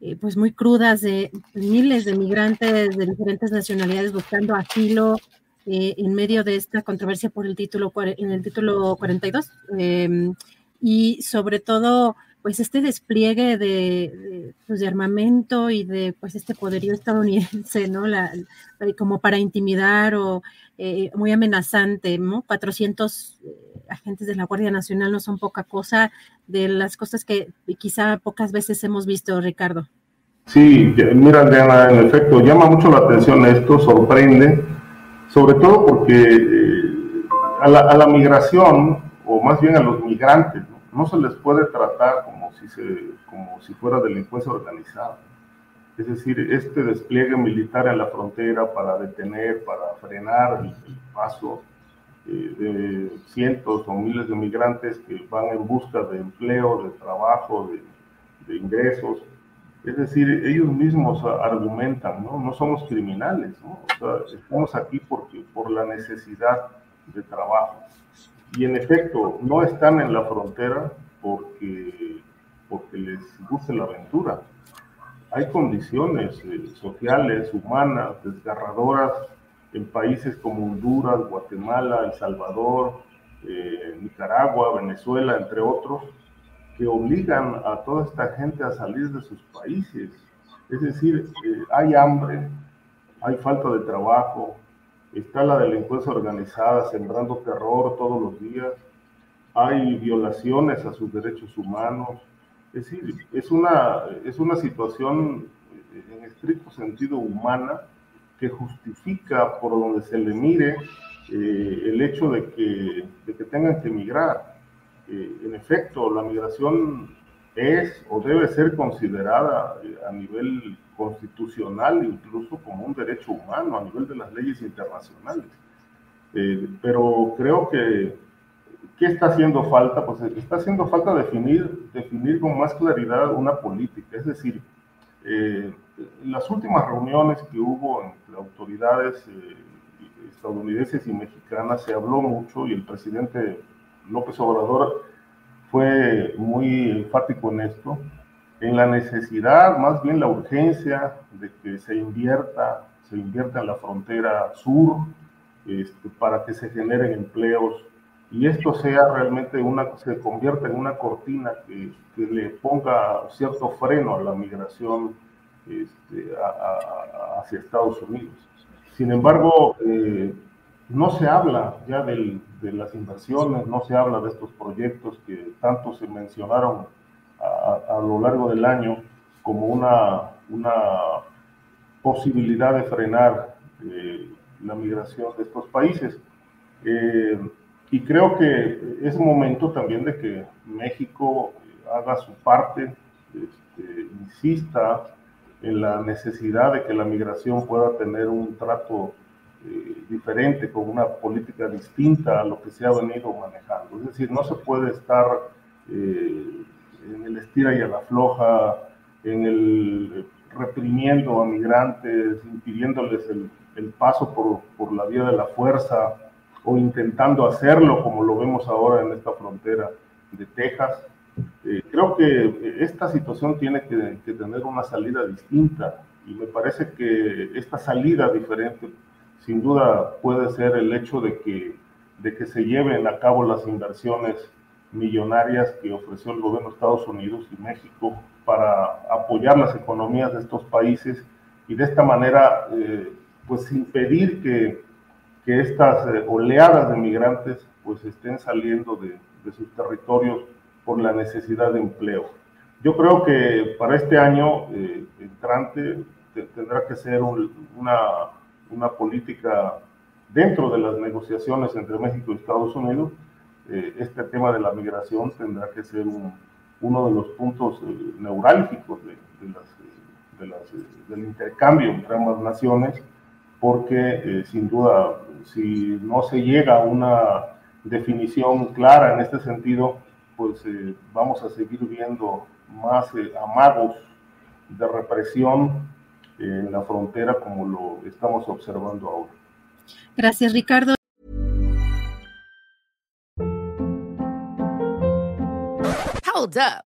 eh, pues muy crudas de miles de migrantes de diferentes nacionalidades buscando asilo eh, en medio de esta controversia por el título en el título 42 em, y sobre todo pues este despliegue de, pues, de, armamento y de pues este poderío estadounidense, ¿no? La, como para intimidar o eh, muy amenazante, ¿no? 400 agentes de la Guardia Nacional no son poca cosa de las cosas que quizá pocas veces hemos visto, Ricardo. Sí, mira, Diana, en efecto, llama mucho la atención esto, sorprende, sobre todo porque eh, a, la, migración, o más bien a los migrantes, ¿no? se les puede tratar si, se, como si fuera delincuencia organizada. Es decir, este despliegue militar en la frontera para detener, para frenar el paso eh, de cientos o miles de migrantes que van en busca de empleo, de trabajo, de, ingresos. Es decir, ellos mismos argumentan, ¿no? No somos criminales, ¿no? estamos aquí porque, por la necesidad de trabajo. Y en efecto, no están en la frontera porque, les guste la aventura. Hay condiciones eh, sociales, humanas, desgarradoras en países como Honduras, Guatemala, El Salvador, eh, Nicaragua, Venezuela, entre otros, que obligan a toda esta gente a salir de sus países. Es decir, eh, hay hambre, hay falta de trabajo, está la delincuencia organizada sembrando terror todos los días, hay violaciones a sus derechos humanos. Es decir, es una, es una situación en estricto sentido humana que justifica por donde se le mire eh, el hecho de que, de que, tengan que emigrar. Eh, en efecto, la migración es o debe ser considerada eh, a nivel constitucional, incluso como un derecho humano, a nivel de las leyes internacionales. pero creo que, ¿qué está haciendo falta? Pues está haciendo falta definir, definir con más claridad una política, es decir, en las últimas reuniones que hubo entre autoridades eh, estadounidenses y mexicanas se habló mucho y el presidente López Obrador fue muy enfático en esto, en la necesidad, más bien la urgencia de que se invierta, se invierta en la frontera sur este, para que se generen empleos y esto sea realmente una, se convierta en una cortina que, que le ponga cierto freno a la migración este, hacia Estados Unidos. Sin embargo, eh, no se habla ya de las inversiones, no se habla de estos proyectos que tanto se mencionaron a, lo largo del año como una, una posibilidad de frenar eh, la migración de estos países. Eh, y creo que es momento también de que México haga su parte, este, insista en la necesidad de que la migración pueda tener un trato eh, diferente, con una política distinta a lo que se ha venido manejando. Es decir, no se puede estar eh, en el estira y a la floja, en el eh, reprimiendo a migrantes, impidiéndoles el, el paso por, por, la vía de la fuerza o intentando hacerlo como lo vemos ahora en esta frontera de Texas, Eh, creo que esta situación tiene que, tener una salida distinta. Y me parece que esta salida diferente sin duda puede ser el hecho de que, de que se lleven a cabo las inversiones millonarias que ofreció el gobierno de Estados Unidos y México para apoyar las economías de estos países y de esta manera eh, pues impedir que, que estas eh, oleadas de migrantes pues estén saliendo de, de, sus territorios por la necesidad de empleo. Yo creo que para este año eh, entrante tendrá que ser una, una política dentro de las negociaciones entre México y Estados Unidos eh, este tema de la migración tendrá que ser uno de los puntos eh, neurálgicos de, de las, eh, del intercambio entre ambas naciones, porque sin duda, si no se llega a una definición clara en este sentido, pues vamos a seguir viendo más amagos de represión en la frontera como lo estamos observando ahora. Gracias, Ricardo. Hold up.